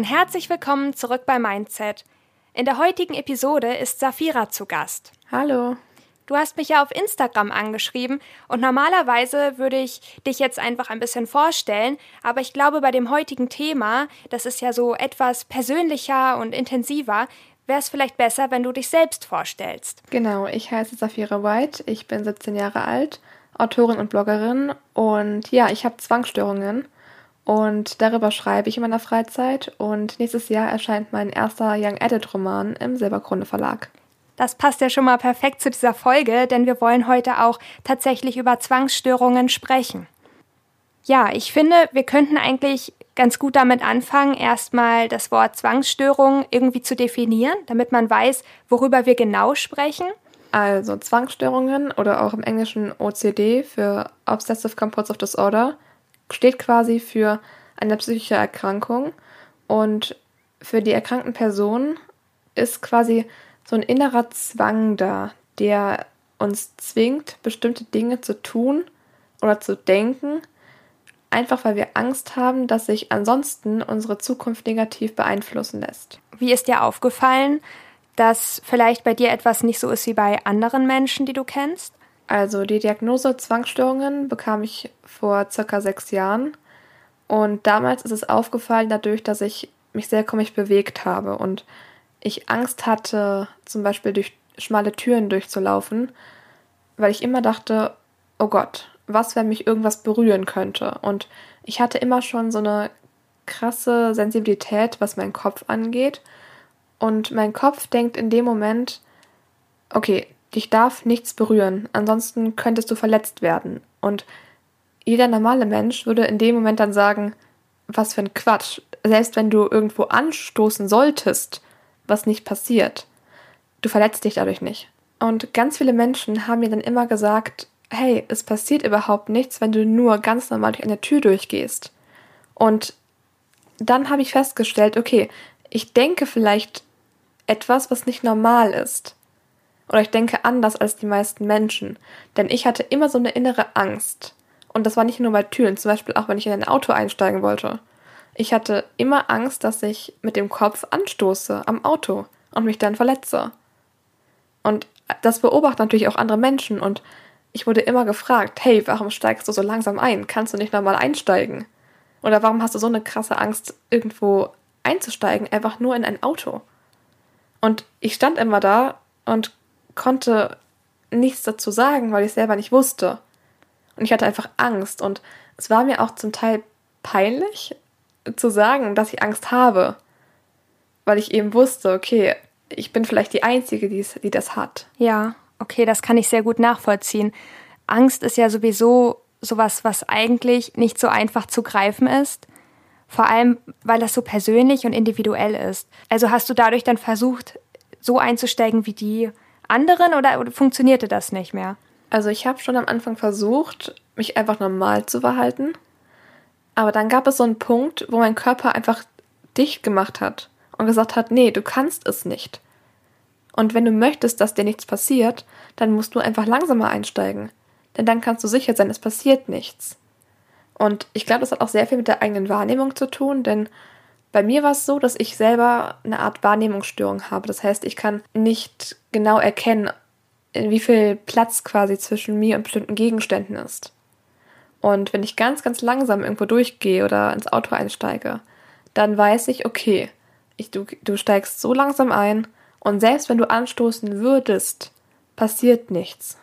und herzlich willkommen zurück bei Mindset. In der heutigen Episode ist Safira zu Gast. Hallo. Du hast mich ja auf Instagram angeschrieben und normalerweise würde ich dich jetzt einfach ein bisschen vorstellen, aber ich glaube, bei dem heutigen Thema, das ist ja so etwas persönlicher und intensiver, wäre es vielleicht besser, wenn du dich selbst vorstellst. Genau, ich heiße Safira White, ich bin 17 Jahre alt, Autorin und Bloggerin und ja, ich habe Zwangsstörungen und darüber schreibe ich in meiner Freizeit und nächstes Jahr erscheint mein erster Young Adult Roman im Silberkrone Verlag. Das passt ja schon mal perfekt zu dieser Folge, denn wir wollen heute auch tatsächlich über Zwangsstörungen sprechen. Ja, ich finde, wir könnten eigentlich ganz gut damit anfangen, erstmal das Wort Zwangsstörung irgendwie zu definieren, damit man weiß, worüber wir genau sprechen. Also Zwangsstörungen oder auch im Englischen OCD für Obsessive Compulsive Disorder steht quasi für eine psychische Erkrankung und für die erkrankten Person ist quasi so ein innerer Zwang da, der uns zwingt, bestimmte Dinge zu tun oder zu denken, einfach weil wir Angst haben, dass sich ansonsten unsere Zukunft negativ beeinflussen lässt. Wie ist dir aufgefallen, dass vielleicht bei dir etwas nicht so ist wie bei anderen Menschen, die du kennst? Also die Diagnose Zwangsstörungen bekam ich vor circa sechs Jahren. Und damals ist es aufgefallen dadurch, dass ich mich sehr komisch bewegt habe und ich Angst hatte, zum Beispiel durch schmale Türen durchzulaufen, weil ich immer dachte, oh Gott, was, wenn mich irgendwas berühren könnte? Und ich hatte immer schon so eine krasse Sensibilität, was meinen Kopf angeht. Und mein Kopf denkt in dem Moment, okay, Dich darf nichts berühren, ansonsten könntest du verletzt werden. Und jeder normale Mensch würde in dem Moment dann sagen, was für ein Quatsch. Selbst wenn du irgendwo anstoßen solltest, was nicht passiert. Du verletzt dich dadurch nicht. Und ganz viele Menschen haben mir dann immer gesagt, hey, es passiert überhaupt nichts, wenn du nur ganz normal durch eine Tür durchgehst. Und dann habe ich festgestellt, okay, ich denke vielleicht etwas, was nicht normal ist. Oder ich denke anders als die meisten Menschen. Denn ich hatte immer so eine innere Angst. Und das war nicht nur bei Türen, zum Beispiel auch wenn ich in ein Auto einsteigen wollte. Ich hatte immer Angst, dass ich mit dem Kopf anstoße am Auto und mich dann verletze. Und das beobachten natürlich auch andere Menschen und ich wurde immer gefragt, hey, warum steigst du so langsam ein? Kannst du nicht nochmal einsteigen? Oder warum hast du so eine krasse Angst, irgendwo einzusteigen, einfach nur in ein Auto? Und ich stand immer da und konnte nichts dazu sagen, weil ich selber nicht wusste. Und ich hatte einfach Angst. Und es war mir auch zum Teil peinlich zu sagen, dass ich Angst habe. Weil ich eben wusste, okay, ich bin vielleicht die Einzige, die, die das hat. Ja, okay, das kann ich sehr gut nachvollziehen. Angst ist ja sowieso sowas, was eigentlich nicht so einfach zu greifen ist. Vor allem, weil das so persönlich und individuell ist. Also hast du dadurch dann versucht, so einzusteigen wie die anderen oder, oder funktionierte das nicht mehr? Also ich habe schon am Anfang versucht, mich einfach normal zu verhalten. Aber dann gab es so einen Punkt, wo mein Körper einfach dicht gemacht hat und gesagt hat, nee, du kannst es nicht. Und wenn du möchtest, dass dir nichts passiert, dann musst du einfach langsamer einsteigen. Denn dann kannst du sicher sein, es passiert nichts. Und ich glaube, das hat auch sehr viel mit der eigenen Wahrnehmung zu tun, denn bei mir war es so, dass ich selber eine Art Wahrnehmungsstörung habe. Das heißt, ich kann nicht genau erkennen, wie viel Platz quasi zwischen mir und bestimmten Gegenständen ist. Und wenn ich ganz, ganz langsam irgendwo durchgehe oder ins Auto einsteige, dann weiß ich, okay, ich, du, du steigst so langsam ein und selbst wenn du anstoßen würdest, passiert nichts.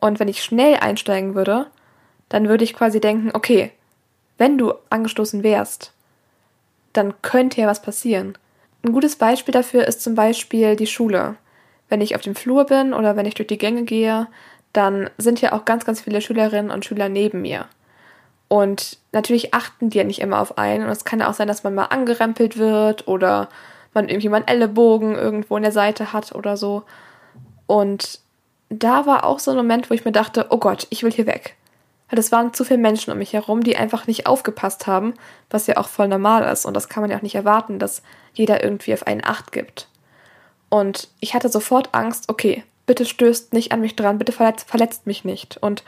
Und wenn ich schnell einsteigen würde, dann würde ich quasi denken, okay, wenn du angestoßen wärst, dann könnte ja was passieren. Ein gutes Beispiel dafür ist zum Beispiel die Schule. Wenn ich auf dem Flur bin oder wenn ich durch die Gänge gehe, dann sind ja auch ganz, ganz viele Schülerinnen und Schüler neben mir. Und natürlich achten die ja nicht immer auf einen. Und es kann ja auch sein, dass man mal angerempelt wird oder man einen Ellenbogen irgendwo in der Seite hat oder so. Und da war auch so ein Moment, wo ich mir dachte, oh Gott, ich will hier weg. Weil es waren zu viele Menschen um mich herum, die einfach nicht aufgepasst haben, was ja auch voll normal ist. Und das kann man ja auch nicht erwarten, dass jeder irgendwie auf einen Acht gibt. Und ich hatte sofort Angst, okay, bitte stößt nicht an mich dran, bitte verletzt, verletzt mich nicht. Und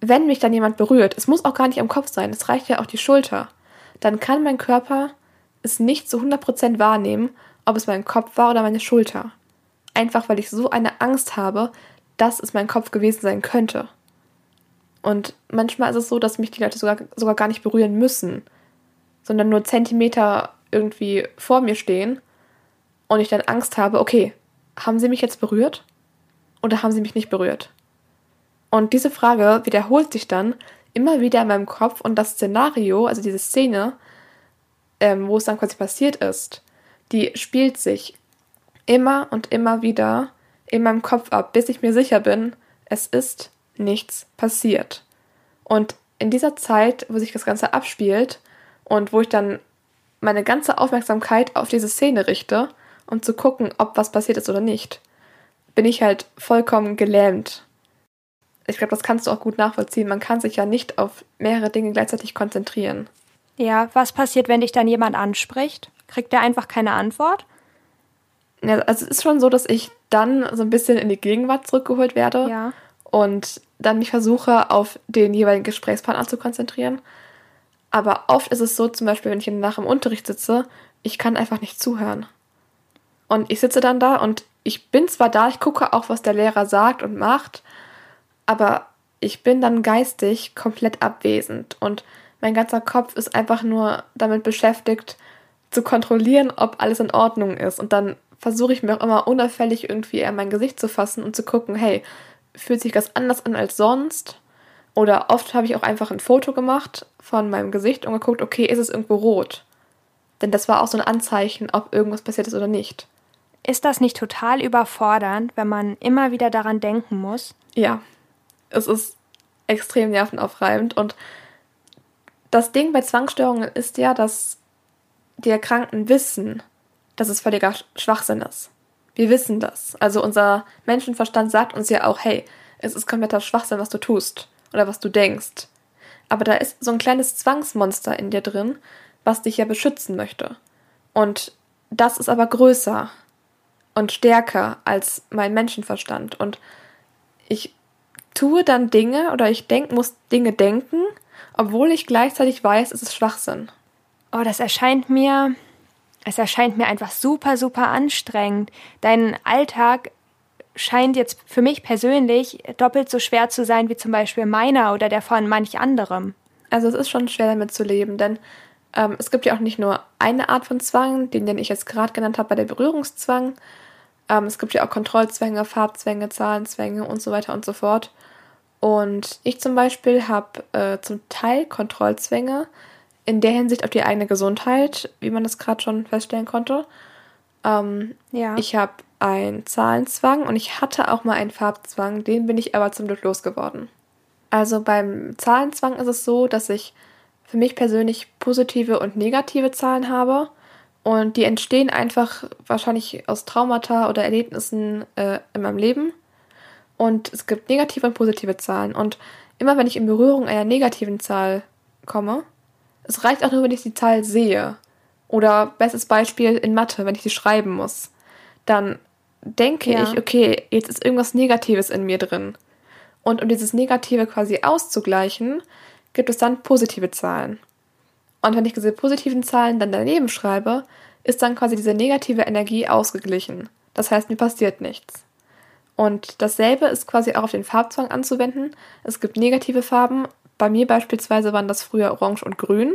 wenn mich dann jemand berührt, es muss auch gar nicht am Kopf sein, es reicht ja auch die Schulter, dann kann mein Körper es nicht zu 100% wahrnehmen, ob es mein Kopf war oder meine Schulter. Einfach weil ich so eine Angst habe, dass es mein Kopf gewesen sein könnte. Und manchmal ist es so, dass mich die Leute sogar, sogar gar nicht berühren müssen, sondern nur Zentimeter irgendwie vor mir stehen und ich dann Angst habe, okay, haben sie mich jetzt berührt oder haben sie mich nicht berührt? Und diese Frage wiederholt sich dann immer wieder in meinem Kopf und das Szenario, also diese Szene, ähm, wo es dann quasi passiert ist, die spielt sich immer und immer wieder in meinem Kopf ab, bis ich mir sicher bin, es ist nichts passiert. Und in dieser Zeit, wo sich das Ganze abspielt und wo ich dann meine ganze Aufmerksamkeit auf diese Szene richte, um zu gucken, ob was passiert ist oder nicht, bin ich halt vollkommen gelähmt. Ich glaube, das kannst du auch gut nachvollziehen. Man kann sich ja nicht auf mehrere Dinge gleichzeitig konzentrieren. Ja, was passiert, wenn dich dann jemand anspricht? Kriegt der einfach keine Antwort? Ja, also es ist schon so, dass ich dann so ein bisschen in die Gegenwart zurückgeholt werde ja. und dann mich versuche, auf den jeweiligen Gesprächspartner zu konzentrieren. Aber oft ist es so, zum Beispiel, wenn ich nach im Unterricht sitze, ich kann einfach nicht zuhören. Und ich sitze dann da und ich bin zwar da, ich gucke auch, was der Lehrer sagt und macht, aber ich bin dann geistig komplett abwesend und mein ganzer Kopf ist einfach nur damit beschäftigt, zu kontrollieren, ob alles in Ordnung ist. Und dann versuche ich mir auch immer unauffällig irgendwie eher mein Gesicht zu fassen und zu gucken, hey, fühlt sich das anders an als sonst? Oder oft habe ich auch einfach ein Foto gemacht von meinem Gesicht und geguckt, okay, ist es irgendwo rot? Denn das war auch so ein Anzeichen, ob irgendwas passiert ist oder nicht. Ist das nicht total überfordernd, wenn man immer wieder daran denken muss? Ja, es ist extrem nervenaufreibend und das Ding bei Zwangsstörungen ist ja, dass die Erkrankten wissen, dass es völliger Schwachsinn ist. Wir wissen das. Also unser Menschenverstand sagt uns ja auch, hey, es ist kompletter Schwachsinn, was du tust oder was du denkst. Aber da ist so ein kleines Zwangsmonster in dir drin, was dich ja beschützen möchte. Und das ist aber größer und stärker als mein Menschenverstand. Und ich tue dann Dinge oder ich denk, muss Dinge denken, obwohl ich gleichzeitig weiß, es ist Schwachsinn. Oh, das erscheint mir, es erscheint mir einfach super, super anstrengend. Dein Alltag scheint jetzt für mich persönlich doppelt so schwer zu sein wie zum Beispiel meiner oder der von manch anderem. Also es ist schon schwer damit zu leben, denn ähm, es gibt ja auch nicht nur eine Art von Zwang, den, den ich jetzt gerade genannt habe bei der Berührungszwang. Ähm, es gibt ja auch Kontrollzwänge, Farbzwänge, Zahlenzwänge und so weiter und so fort. Und ich zum Beispiel habe äh, zum Teil Kontrollzwänge in der Hinsicht auf die eigene Gesundheit, wie man das gerade schon feststellen konnte. Ähm, ja. Ich habe einen Zahlenzwang und ich hatte auch mal einen Farbzwang, den bin ich aber zum Glück losgeworden. Also beim Zahlenzwang ist es so, dass ich für mich persönlich positive und negative Zahlen habe. Und die entstehen einfach wahrscheinlich aus Traumata oder Erlebnissen äh, in meinem Leben. Und es gibt negative und positive Zahlen. Und immer wenn ich in Berührung einer negativen Zahl komme, es reicht auch nur, wenn ich die Zahl sehe. Oder bestes Beispiel in Mathe, wenn ich sie schreiben muss. Dann denke ja. ich, okay, jetzt ist irgendwas Negatives in mir drin. Und um dieses Negative quasi auszugleichen, gibt es dann positive Zahlen. Und wenn ich diese positiven Zahlen dann daneben schreibe, ist dann quasi diese negative Energie ausgeglichen. Das heißt, mir passiert nichts. Und dasselbe ist quasi auch auf den Farbzwang anzuwenden. Es gibt negative Farben. Bei mir beispielsweise waren das früher Orange und Grün.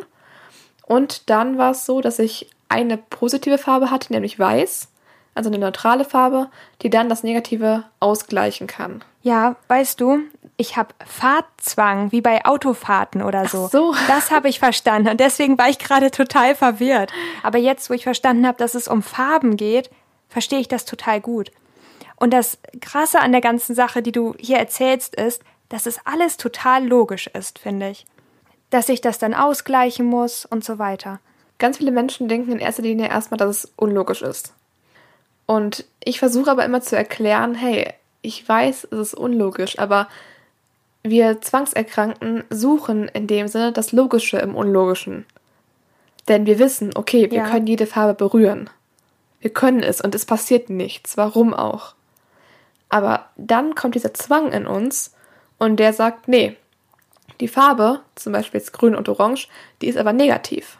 Und dann war es so, dass ich eine positive Farbe hatte, nämlich Weiß, also eine neutrale Farbe, die dann das Negative ausgleichen kann. Ja, weißt du, ich habe Fahrtzwang, wie bei Autofahrten oder so. Ach so. Das habe ich verstanden und deswegen war ich gerade total verwirrt. Aber jetzt, wo ich verstanden habe, dass es um Farben geht, verstehe ich das total gut. Und das Krasse an der ganzen Sache, die du hier erzählst, ist, dass es alles total logisch ist, finde ich. Dass ich das dann ausgleichen muss und so weiter. Ganz viele Menschen denken in erster Linie erstmal, dass es unlogisch ist. Und ich versuche aber immer zu erklären, hey, ich weiß, es ist unlogisch, aber wir Zwangserkrankten suchen in dem Sinne das Logische im Unlogischen. Denn wir wissen, okay, wir ja. können jede Farbe berühren. Wir können es und es passiert nichts. Warum auch? Aber dann kommt dieser Zwang in uns und der sagt, nee, die Farbe, zum Beispiel jetzt grün und orange, die ist aber negativ.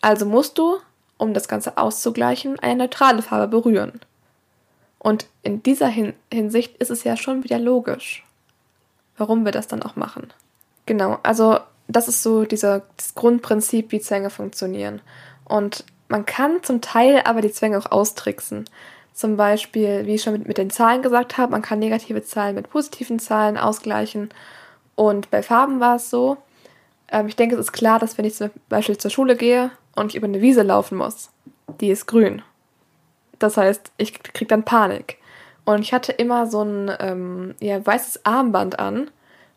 Also musst du um das Ganze auszugleichen, eine neutrale Farbe berühren. Und in dieser Hin Hinsicht ist es ja schon wieder logisch, warum wir das dann auch machen. Genau, also das ist so dieser, das Grundprinzip, wie Zwänge funktionieren. Und man kann zum Teil aber die Zwänge auch austricksen. Zum Beispiel, wie ich schon mit, mit den Zahlen gesagt habe, man kann negative Zahlen mit positiven Zahlen ausgleichen. Und bei Farben war es so, ähm, ich denke, es ist klar, dass wenn ich zum Beispiel zur Schule gehe und ich über eine Wiese laufen muss, die ist grün. Das heißt, ich kriege dann Panik. Und ich hatte immer so ein ähm, ja, weißes Armband an.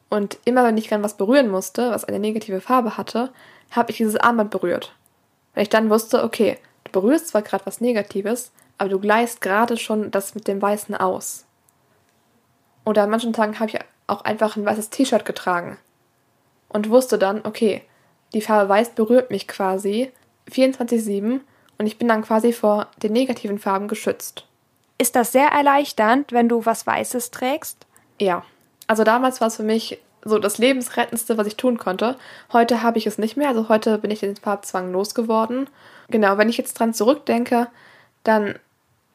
Und immer wenn ich dann was berühren musste, was eine negative Farbe hatte, habe ich dieses Armband berührt. Weil ich dann wusste, okay, du berührst zwar gerade was Negatives, aber du gleichst gerade schon das mit dem Weißen aus. Oder an manchen Tagen habe ich auch einfach ein weißes T-Shirt getragen und wusste dann, okay, die Farbe Weiß berührt mich quasi 24-7 und ich bin dann quasi vor den negativen Farben geschützt. Ist das sehr erleichternd, wenn du was Weißes trägst? Ja. Also damals war es für mich so das Lebensrettendste, was ich tun konnte. Heute habe ich es nicht mehr, also heute bin ich den Farbzwang losgeworden. Genau, wenn ich jetzt dran zurückdenke, dann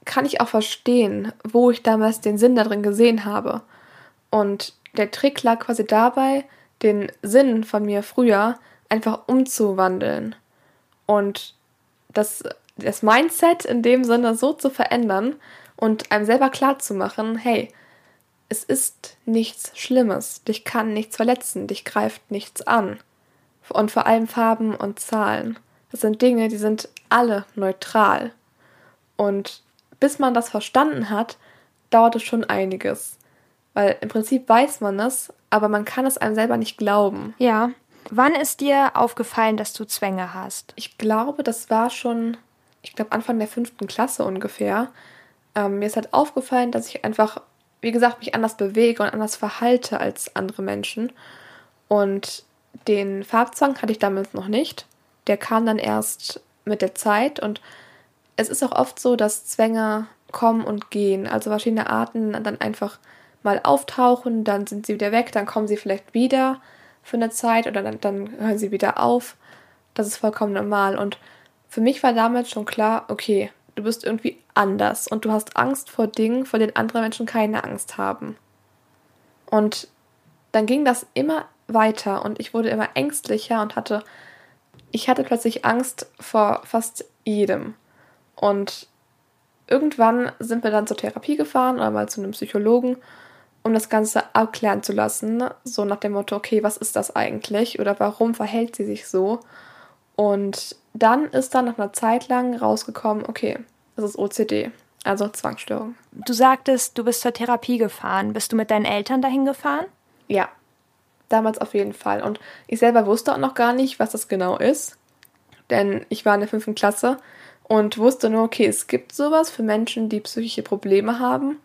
kann ich auch verstehen, wo ich damals den Sinn darin gesehen habe. Und der Trick lag quasi dabei, den Sinn von mir früher einfach umzuwandeln und das, das Mindset in dem Sinne so zu verändern und einem selber klar zu machen, hey, es ist nichts Schlimmes, dich kann nichts verletzen, dich greift nichts an. Und vor allem Farben und Zahlen. Das sind Dinge, die sind alle neutral. Und bis man das verstanden hat, dauert es schon einiges. Weil im Prinzip weiß man es, aber man kann es einem selber nicht glauben. Ja. Wann ist dir aufgefallen, dass du Zwänge hast? Ich glaube, das war schon, ich glaube, Anfang der fünften Klasse ungefähr. Ähm, mir ist halt aufgefallen, dass ich einfach, wie gesagt, mich anders bewege und anders verhalte als andere Menschen. Und den Farbzwang hatte ich damals noch nicht. Der kam dann erst mit der Zeit und es ist auch oft so, dass Zwänge kommen und gehen, also verschiedene Arten dann einfach mal auftauchen, dann sind sie wieder weg, dann kommen sie vielleicht wieder für eine Zeit oder dann, dann hören sie wieder auf. Das ist vollkommen normal. Und für mich war damals schon klar, okay, du bist irgendwie anders und du hast Angst vor Dingen, vor denen andere Menschen keine Angst haben. Und dann ging das immer weiter und ich wurde immer ängstlicher und hatte, ich hatte plötzlich Angst vor fast jedem. Und irgendwann sind wir dann zur Therapie gefahren oder mal zu einem Psychologen, um das Ganze abklären zu lassen. So nach dem Motto, okay, was ist das eigentlich oder warum verhält sie sich so? Und dann ist dann nach einer Zeit lang rausgekommen, okay, das ist OCD, also Zwangsstörung. Du sagtest, du bist zur Therapie gefahren. Bist du mit deinen Eltern dahin gefahren? Ja, damals auf jeden Fall. Und ich selber wusste auch noch gar nicht, was das genau ist. Denn ich war in der fünften Klasse und wusste nur, okay, es gibt sowas für Menschen, die psychische Probleme haben.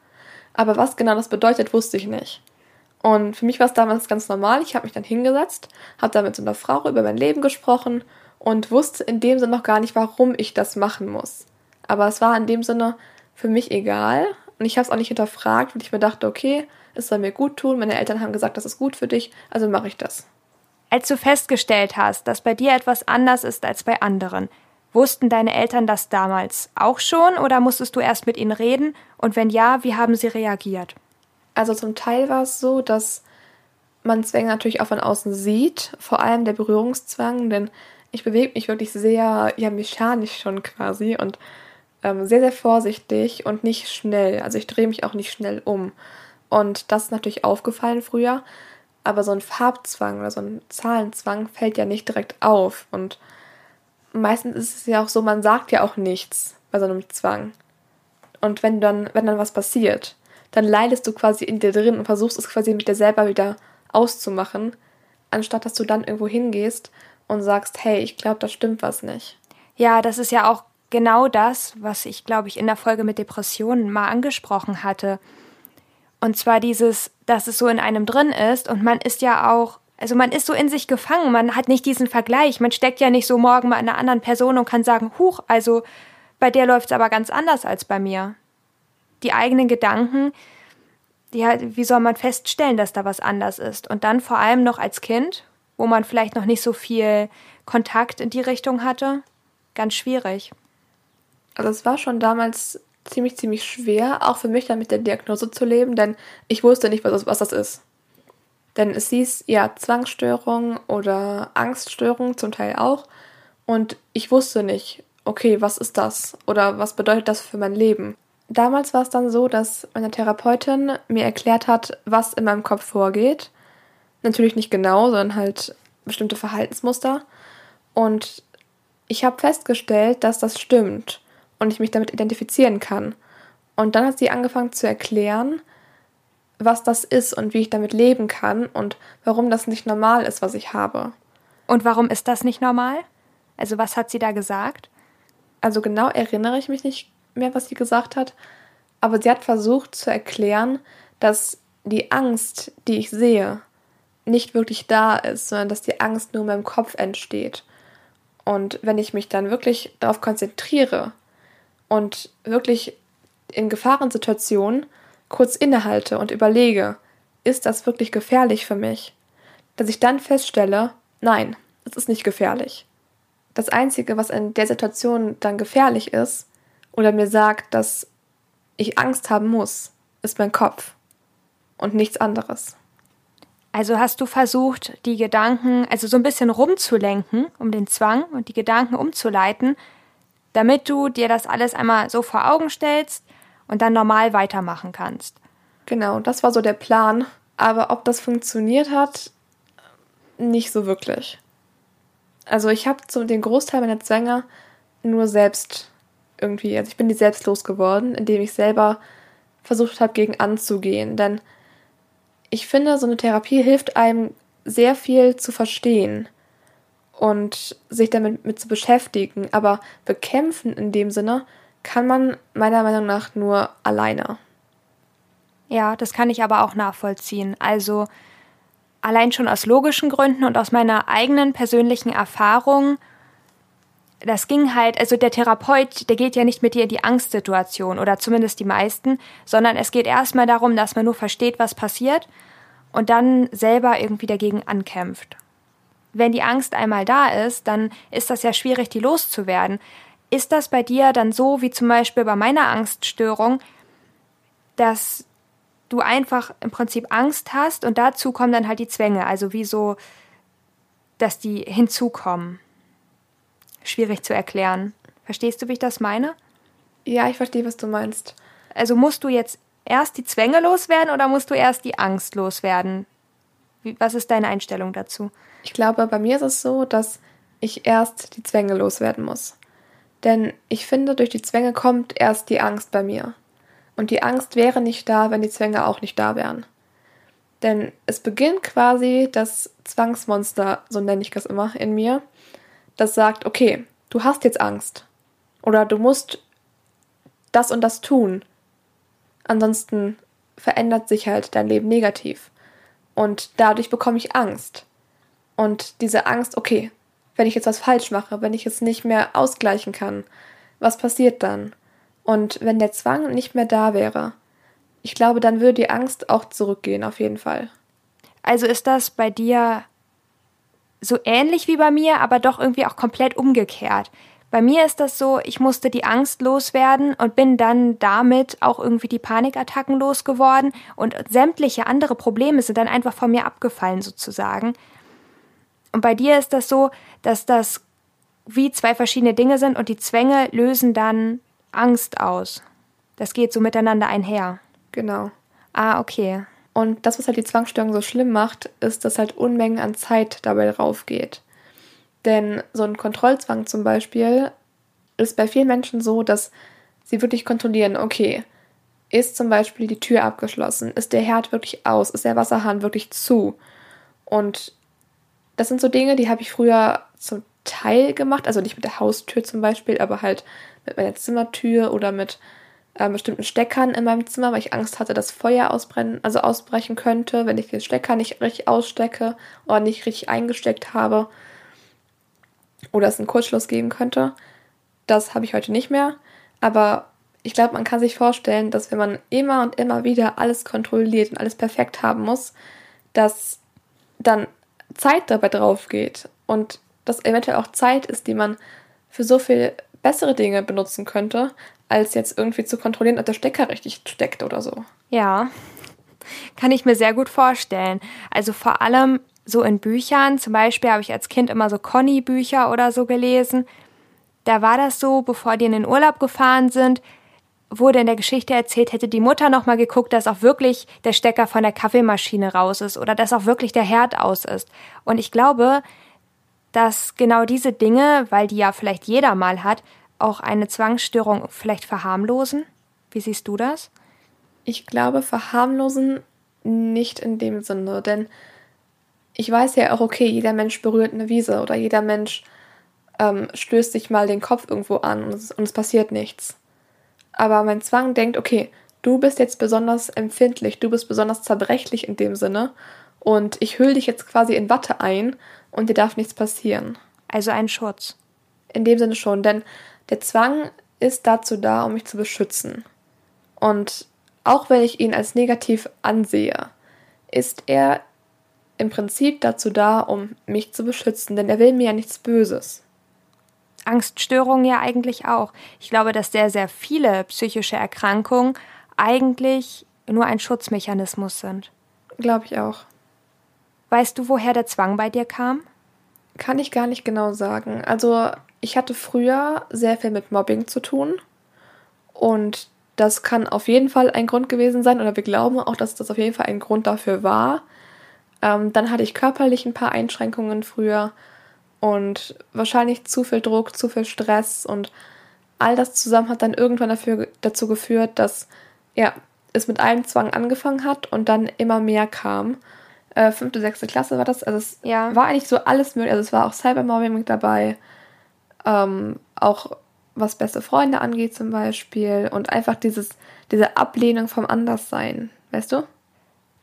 Aber was genau das bedeutet, wusste ich nicht. Und für mich war es damals ganz normal. Ich habe mich dann hingesetzt, habe da mit so einer Frau über mein Leben gesprochen und wusste in dem Sinne noch gar nicht, warum ich das machen muss. Aber es war in dem Sinne für mich egal und ich habe es auch nicht hinterfragt, weil ich mir dachte, okay, es soll mir gut tun. Meine Eltern haben gesagt, das ist gut für dich, also mache ich das. Als du festgestellt hast, dass bei dir etwas anders ist als bei anderen, Wussten deine Eltern das damals auch schon oder musstest du erst mit ihnen reden? Und wenn ja, wie haben sie reagiert? Also zum Teil war es so, dass man Zwänge natürlich auch von außen sieht, vor allem der Berührungszwang, denn ich bewege mich wirklich sehr ja, mechanisch schon quasi und ähm, sehr, sehr vorsichtig und nicht schnell. Also ich drehe mich auch nicht schnell um. Und das ist natürlich aufgefallen früher, aber so ein Farbzwang oder so ein Zahlenzwang fällt ja nicht direkt auf. Und meistens ist es ja auch so, man sagt ja auch nichts bei so einem Zwang. Und wenn dann, wenn dann was passiert, dann leidest du quasi in dir drin und versuchst es quasi mit dir selber wieder auszumachen, anstatt dass du dann irgendwo hingehst und sagst, hey, ich glaube, da stimmt was nicht. Ja, das ist ja auch genau das, was ich, glaube ich, in der Folge mit Depressionen mal angesprochen hatte. Und zwar dieses, dass es so in einem drin ist und man ist ja auch also man ist so in sich gefangen, man hat nicht diesen Vergleich, man steckt ja nicht so morgen bei einer anderen Person und kann sagen, huch, also bei der läuft es aber ganz anders als bei mir. Die eigenen Gedanken, die, wie soll man feststellen, dass da was anders ist? Und dann vor allem noch als Kind, wo man vielleicht noch nicht so viel Kontakt in die Richtung hatte, ganz schwierig. Also es war schon damals ziemlich, ziemlich schwer, auch für mich dann mit der Diagnose zu leben, denn ich wusste nicht, was, was das ist. Denn es hieß ja Zwangsstörung oder Angststörung zum Teil auch. Und ich wusste nicht, okay, was ist das? Oder was bedeutet das für mein Leben? Damals war es dann so, dass meine Therapeutin mir erklärt hat, was in meinem Kopf vorgeht. Natürlich nicht genau, sondern halt bestimmte Verhaltensmuster. Und ich habe festgestellt, dass das stimmt und ich mich damit identifizieren kann. Und dann hat sie angefangen zu erklären, was das ist und wie ich damit leben kann und warum das nicht normal ist, was ich habe. Und warum ist das nicht normal? Also was hat sie da gesagt? Also genau erinnere ich mich nicht mehr, was sie gesagt hat, aber sie hat versucht zu erklären, dass die Angst, die ich sehe, nicht wirklich da ist, sondern dass die Angst nur in meinem Kopf entsteht. Und wenn ich mich dann wirklich darauf konzentriere und wirklich in Gefahrensituationen kurz innehalte und überlege, ist das wirklich gefährlich für mich? Dass ich dann feststelle, nein, es ist nicht gefährlich. Das Einzige, was in der Situation dann gefährlich ist oder mir sagt, dass ich Angst haben muss, ist mein Kopf und nichts anderes. Also hast du versucht, die Gedanken, also so ein bisschen rumzulenken, um den Zwang und die Gedanken umzuleiten, damit du dir das alles einmal so vor Augen stellst und dann normal weitermachen kannst. Genau, das war so der Plan. Aber ob das funktioniert hat, nicht so wirklich. Also ich habe so den Großteil meiner Zwänge nur selbst irgendwie, also ich bin die selbst losgeworden, indem ich selber versucht habe, gegen anzugehen. Denn ich finde, so eine Therapie hilft einem sehr viel zu verstehen und sich damit mit zu beschäftigen. Aber bekämpfen in dem Sinne kann man meiner Meinung nach nur alleine. Ja, das kann ich aber auch nachvollziehen. Also allein schon aus logischen Gründen und aus meiner eigenen persönlichen Erfahrung, das ging halt, also der Therapeut, der geht ja nicht mit dir in die Angstsituation oder zumindest die meisten, sondern es geht erstmal darum, dass man nur versteht, was passiert und dann selber irgendwie dagegen ankämpft. Wenn die Angst einmal da ist, dann ist das ja schwierig, die loszuwerden. Ist das bei dir dann so, wie zum Beispiel bei meiner Angststörung, dass du einfach im Prinzip Angst hast und dazu kommen dann halt die Zwänge, also wie so, dass die hinzukommen? Schwierig zu erklären. Verstehst du, wie ich das meine? Ja, ich verstehe, was du meinst. Also musst du jetzt erst die Zwänge loswerden oder musst du erst die Angst loswerden? Wie, was ist deine Einstellung dazu? Ich glaube, bei mir ist es so, dass ich erst die Zwänge loswerden muss. Denn ich finde, durch die Zwänge kommt erst die Angst bei mir. Und die Angst wäre nicht da, wenn die Zwänge auch nicht da wären. Denn es beginnt quasi das Zwangsmonster, so nenne ich das immer, in mir, das sagt, okay, du hast jetzt Angst. Oder du musst das und das tun. Ansonsten verändert sich halt dein Leben negativ. Und dadurch bekomme ich Angst. Und diese Angst, okay, wenn ich jetzt was falsch mache, wenn ich es nicht mehr ausgleichen kann, was passiert dann? Und wenn der Zwang nicht mehr da wäre, ich glaube, dann würde die Angst auch zurückgehen, auf jeden Fall. Also ist das bei dir so ähnlich wie bei mir, aber doch irgendwie auch komplett umgekehrt. Bei mir ist das so, ich musste die Angst loswerden und bin dann damit auch irgendwie die Panikattacken losgeworden und sämtliche andere Probleme sind dann einfach von mir abgefallen sozusagen. Und bei dir ist das so, dass das wie zwei verschiedene Dinge sind und die Zwänge lösen dann Angst aus. Das geht so miteinander einher. Genau. Ah, okay. Und das, was halt die Zwangsstörung so schlimm macht, ist, dass halt Unmengen an Zeit dabei raufgeht. Denn so ein Kontrollzwang zum Beispiel ist bei vielen Menschen so, dass sie wirklich kontrollieren, okay, ist zum Beispiel die Tür abgeschlossen, ist der Herd wirklich aus, ist der Wasserhahn wirklich zu. Und das sind so Dinge, die habe ich früher zum Teil gemacht, also nicht mit der Haustür zum Beispiel, aber halt mit meiner Zimmertür oder mit äh, bestimmten Steckern in meinem Zimmer, weil ich Angst hatte, dass Feuer ausbrennen, also ausbrechen könnte, wenn ich den Stecker nicht richtig ausstecke oder nicht richtig eingesteckt habe oder es einen Kurzschluss geben könnte. Das habe ich heute nicht mehr, aber ich glaube, man kann sich vorstellen, dass wenn man immer und immer wieder alles kontrolliert und alles perfekt haben muss, dass dann Zeit dabei drauf geht und das eventuell auch Zeit ist, die man für so viel bessere Dinge benutzen könnte, als jetzt irgendwie zu kontrollieren, ob der Stecker richtig steckt oder so. Ja, kann ich mir sehr gut vorstellen. Also vor allem so in Büchern, zum Beispiel habe ich als Kind immer so Conny-Bücher oder so gelesen. Da war das so, bevor die in den Urlaub gefahren sind, wurde in der Geschichte erzählt, hätte die Mutter nochmal geguckt, dass auch wirklich der Stecker von der Kaffeemaschine raus ist oder dass auch wirklich der Herd aus ist. Und ich glaube, dass genau diese Dinge, weil die ja vielleicht jeder mal hat, auch eine Zwangsstörung vielleicht verharmlosen. Wie siehst du das? Ich glaube, verharmlosen nicht in dem Sinne, denn ich weiß ja auch, okay, jeder Mensch berührt eine Wiese oder jeder Mensch ähm, stößt sich mal den Kopf irgendwo an und es, und es passiert nichts. Aber mein Zwang denkt, okay, du bist jetzt besonders empfindlich, du bist besonders zerbrechlich in dem Sinne und ich hülle dich jetzt quasi in Watte ein und dir darf nichts passieren. Also ein Schutz. In dem Sinne schon, denn der Zwang ist dazu da, um mich zu beschützen. Und auch wenn ich ihn als negativ ansehe, ist er im Prinzip dazu da, um mich zu beschützen, denn er will mir ja nichts Böses. Angststörungen ja eigentlich auch. Ich glaube, dass sehr, sehr viele psychische Erkrankungen eigentlich nur ein Schutzmechanismus sind. Glaube ich auch. Weißt du, woher der Zwang bei dir kam? Kann ich gar nicht genau sagen. Also, ich hatte früher sehr viel mit Mobbing zu tun. Und das kann auf jeden Fall ein Grund gewesen sein, oder wir glauben auch, dass das auf jeden Fall ein Grund dafür war. Ähm, dann hatte ich körperlich ein paar Einschränkungen früher und wahrscheinlich zu viel Druck, zu viel Stress und all das zusammen hat dann irgendwann dafür, dazu geführt, dass ja, es mit einem Zwang angefangen hat und dann immer mehr kam. Äh, fünfte, sechste Klasse war das. Also es ja. war eigentlich so alles möglich. Also es war auch Cybermobbing mit dabei. Ähm, auch was beste Freunde angeht zum Beispiel. Und einfach dieses, diese Ablehnung vom Anderssein. Weißt du?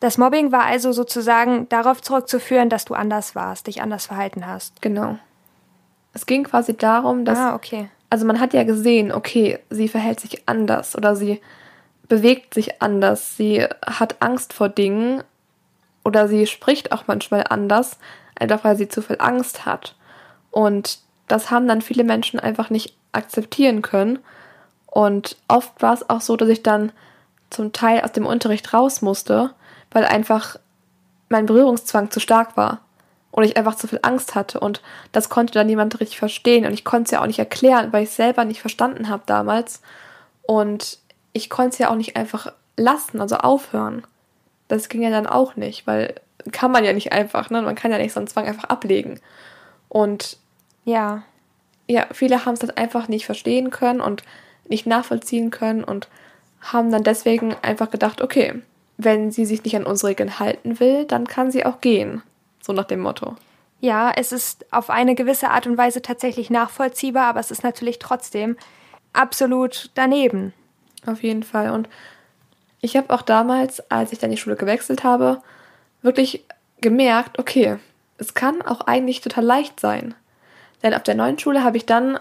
Das Mobbing war also sozusagen darauf zurückzuführen, dass du anders warst, dich anders verhalten hast. Genau. Es ging quasi darum, dass. Ah, okay. Also man hat ja gesehen, okay, sie verhält sich anders oder sie bewegt sich anders, sie hat Angst vor Dingen oder sie spricht auch manchmal anders, einfach weil sie zu viel Angst hat. Und das haben dann viele Menschen einfach nicht akzeptieren können. Und oft war es auch so, dass ich dann zum Teil aus dem Unterricht raus musste, weil einfach mein Berührungszwang zu stark war und ich einfach zu viel Angst hatte und das konnte dann niemand richtig verstehen und ich konnte es ja auch nicht erklären, weil ich es selber nicht verstanden habe damals und ich konnte es ja auch nicht einfach lassen, also aufhören. Das ging ja dann auch nicht, weil kann man ja nicht einfach, ne? Man kann ja nicht so einen Zwang einfach ablegen. Und ja, ja, viele haben es dann einfach nicht verstehen können und nicht nachvollziehen können und haben dann deswegen einfach gedacht, okay, wenn sie sich nicht an unsere Regeln halten will, dann kann sie auch gehen. So nach dem Motto. Ja, es ist auf eine gewisse Art und Weise tatsächlich nachvollziehbar, aber es ist natürlich trotzdem absolut daneben. Auf jeden Fall. Und ich habe auch damals, als ich dann die Schule gewechselt habe, wirklich gemerkt, okay, es kann auch eigentlich total leicht sein. Denn auf der neuen Schule habe ich dann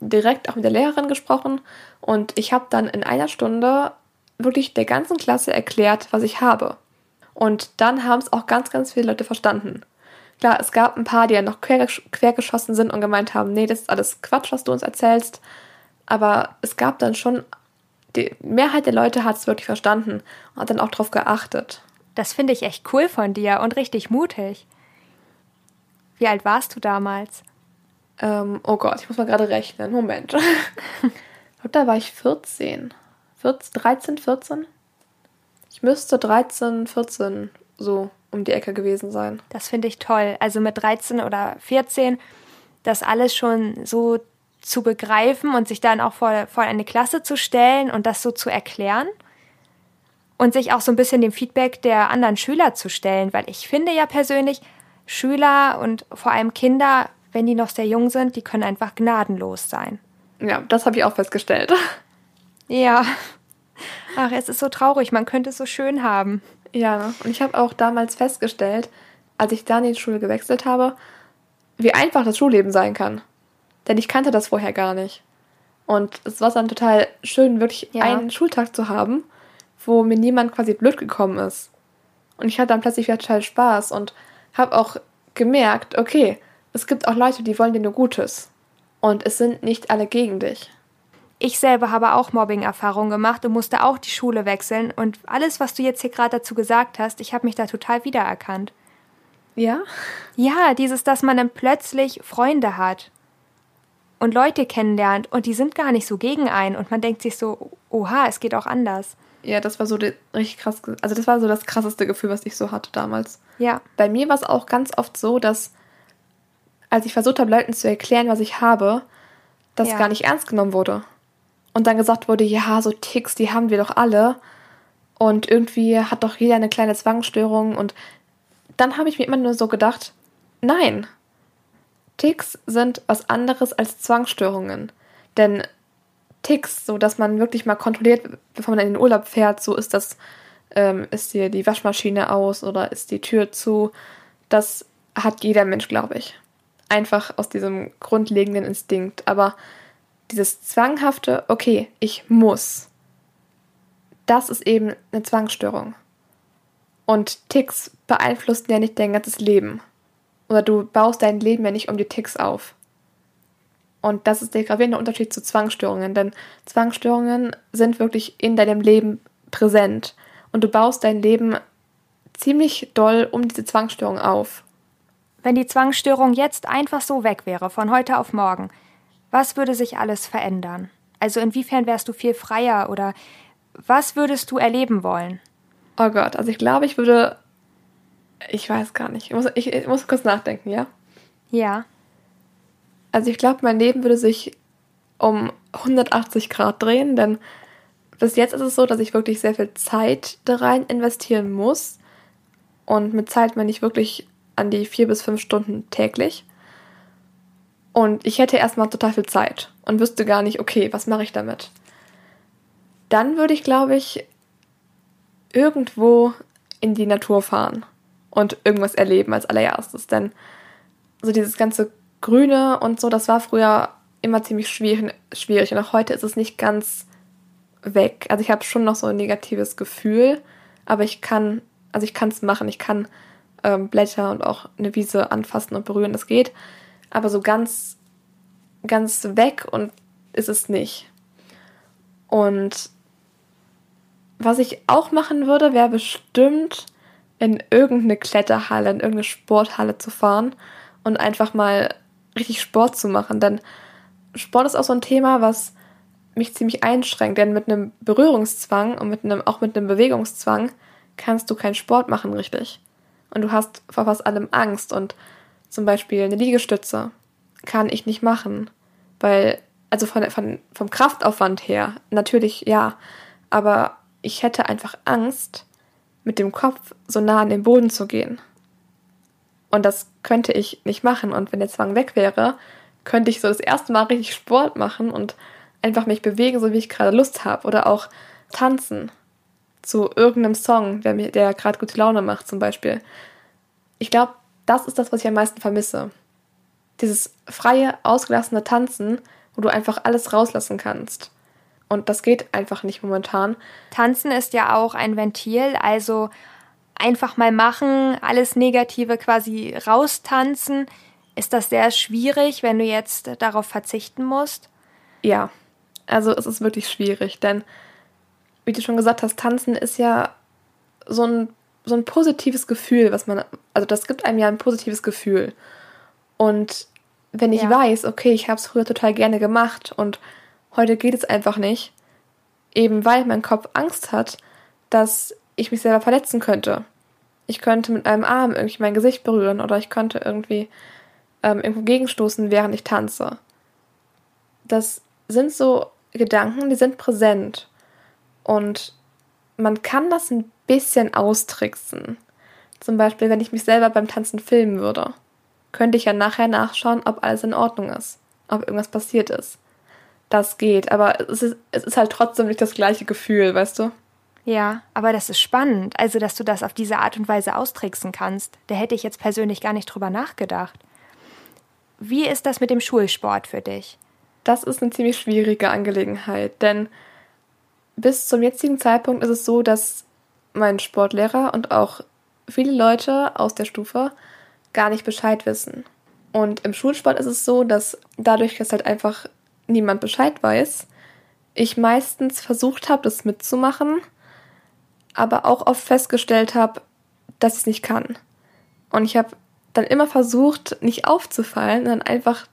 direkt auch mit der Lehrerin gesprochen und ich habe dann in einer Stunde wirklich der ganzen Klasse erklärt, was ich habe. Und dann haben es auch ganz, ganz viele Leute verstanden. Klar, es gab ein paar, die ja noch quergesch quergeschossen sind und gemeint haben, nee, das ist alles Quatsch, was du uns erzählst. Aber es gab dann schon, die Mehrheit der Leute hat es wirklich verstanden und hat dann auch darauf geachtet. Das finde ich echt cool von dir und richtig mutig. Wie alt warst du damals? Ähm, oh Gott, ich muss mal gerade rechnen. Moment. ich glaube, da war ich 14. 14, 13, 14? Ich müsste 13, 14 so um die Ecke gewesen sein. Das finde ich toll. Also mit 13 oder 14 das alles schon so zu begreifen und sich dann auch vor, vor eine Klasse zu stellen und das so zu erklären und sich auch so ein bisschen dem Feedback der anderen Schüler zu stellen, weil ich finde ja persönlich, Schüler und vor allem Kinder, wenn die noch sehr jung sind, die können einfach gnadenlos sein. Ja, das habe ich auch festgestellt. Ja. Ach, es ist so traurig, man könnte es so schön haben. Ja, und ich habe auch damals festgestellt, als ich dann in die Schule gewechselt habe, wie einfach das Schulleben sein kann. Denn ich kannte das vorher gar nicht. Und es war dann total schön, wirklich ja. einen Schultag zu haben, wo mir niemand quasi blöd gekommen ist. Und ich hatte dann plötzlich wieder total Spaß und habe auch gemerkt, okay, es gibt auch Leute, die wollen dir nur Gutes. Und es sind nicht alle gegen dich. Ich selber habe auch Mobbing-Erfahrungen gemacht und musste auch die Schule wechseln. Und alles, was du jetzt hier gerade dazu gesagt hast, ich habe mich da total wiedererkannt. Ja? Ja, dieses, dass man dann plötzlich Freunde hat und Leute kennenlernt und die sind gar nicht so gegen einen und man denkt sich so, oha, es geht auch anders. Ja, das war so die, richtig krass. Also das war so das krasseste Gefühl, was ich so hatte damals. Ja. Bei mir war es auch ganz oft so, dass als ich versucht habe, Leuten zu erklären, was ich habe, das ja. gar nicht ernst genommen wurde. Und dann gesagt wurde, ja, so Ticks, die haben wir doch alle. Und irgendwie hat doch jeder eine kleine Zwangsstörung. Und dann habe ich mir immer nur so gedacht, nein, Ticks sind was anderes als Zwangsstörungen. Denn Ticks, so dass man wirklich mal kontrolliert, bevor man in den Urlaub fährt, so ist das, ähm, ist hier die Waschmaschine aus oder ist die Tür zu, das hat jeder Mensch, glaube ich. Einfach aus diesem grundlegenden Instinkt. Aber dieses zwanghafte, okay, ich muss, das ist eben eine Zwangsstörung. Und Ticks beeinflussen ja nicht dein ganzes Leben. Oder du baust dein Leben ja nicht um die Ticks auf. Und das ist der gravierende Unterschied zu Zwangsstörungen, denn Zwangsstörungen sind wirklich in deinem Leben präsent. Und du baust dein Leben ziemlich doll um diese Zwangsstörung auf. Wenn die Zwangsstörung jetzt einfach so weg wäre, von heute auf morgen, was würde sich alles verändern? Also inwiefern wärst du viel freier oder was würdest du erleben wollen? Oh Gott, also ich glaube, ich würde. Ich weiß gar nicht. Ich muss, ich, ich muss kurz nachdenken, ja? Ja. Also ich glaube, mein Leben würde sich um 180 Grad drehen, denn bis jetzt ist es so, dass ich wirklich sehr viel Zeit da rein investieren muss. Und mit Zeit meine ich wirklich an die vier bis fünf Stunden täglich. Und ich hätte erstmal total viel Zeit und wüsste gar nicht, okay, was mache ich damit? Dann würde ich, glaube ich, irgendwo in die Natur fahren und irgendwas erleben als allererstes. Denn so dieses ganze Grüne und so, das war früher immer ziemlich schwierig, und auch heute ist es nicht ganz weg. Also ich habe schon noch so ein negatives Gefühl, aber ich kann, also ich kann es machen. Ich kann ähm, Blätter und auch eine Wiese anfassen und berühren, das geht. Aber so ganz, ganz weg und ist es nicht. Und was ich auch machen würde, wäre bestimmt in irgendeine Kletterhalle, in irgendeine Sporthalle zu fahren und einfach mal richtig Sport zu machen. Denn Sport ist auch so ein Thema, was mich ziemlich einschränkt. Denn mit einem Berührungszwang und mit einem, auch mit einem Bewegungszwang kannst du keinen Sport machen, richtig. Und du hast vor fast allem Angst. Und zum Beispiel eine Liegestütze kann ich nicht machen. Weil, also von, von, vom Kraftaufwand her, natürlich ja. Aber ich hätte einfach Angst, mit dem Kopf so nah an den Boden zu gehen. Und das könnte ich nicht machen. Und wenn der Zwang weg wäre, könnte ich so das erste Mal richtig Sport machen und einfach mich bewegen, so wie ich gerade Lust habe. Oder auch tanzen zu irgendeinem Song, der mir, der gerade gute Laune macht, zum Beispiel. Ich glaube, das ist das, was ich am meisten vermisse. Dieses freie, ausgelassene Tanzen, wo du einfach alles rauslassen kannst. Und das geht einfach nicht momentan. Tanzen ist ja auch ein Ventil, also einfach mal machen, alles Negative quasi raustanzen. Ist das sehr schwierig, wenn du jetzt darauf verzichten musst? Ja, also es ist wirklich schwierig, denn wie du schon gesagt hast, tanzen ist ja so ein, so ein positives Gefühl, was man, also das gibt einem ja ein positives Gefühl. Und wenn ich ja. weiß, okay, ich habe es früher total gerne gemacht und Heute geht es einfach nicht, eben weil mein Kopf Angst hat, dass ich mich selber verletzen könnte. Ich könnte mit einem Arm irgendwie mein Gesicht berühren oder ich könnte irgendwie ähm, irgendwo gegenstoßen, während ich tanze. Das sind so Gedanken, die sind präsent. Und man kann das ein bisschen austricksen. Zum Beispiel, wenn ich mich selber beim Tanzen filmen würde, könnte ich ja nachher nachschauen, ob alles in Ordnung ist, ob irgendwas passiert ist das geht. Aber es ist, es ist halt trotzdem nicht das gleiche Gefühl, weißt du? Ja, aber das ist spannend. Also, dass du das auf diese Art und Weise austricksen kannst. Da hätte ich jetzt persönlich gar nicht drüber nachgedacht. Wie ist das mit dem Schulsport für dich? Das ist eine ziemlich schwierige Angelegenheit, denn bis zum jetzigen Zeitpunkt ist es so, dass mein Sportlehrer und auch viele Leute aus der Stufe gar nicht Bescheid wissen. Und im Schulsport ist es so, dass dadurch, dass halt einfach niemand Bescheid weiß, ich meistens versucht habe, das mitzumachen, aber auch oft festgestellt habe, dass ich es nicht kann. Und ich habe dann immer versucht, nicht aufzufallen, sondern einfach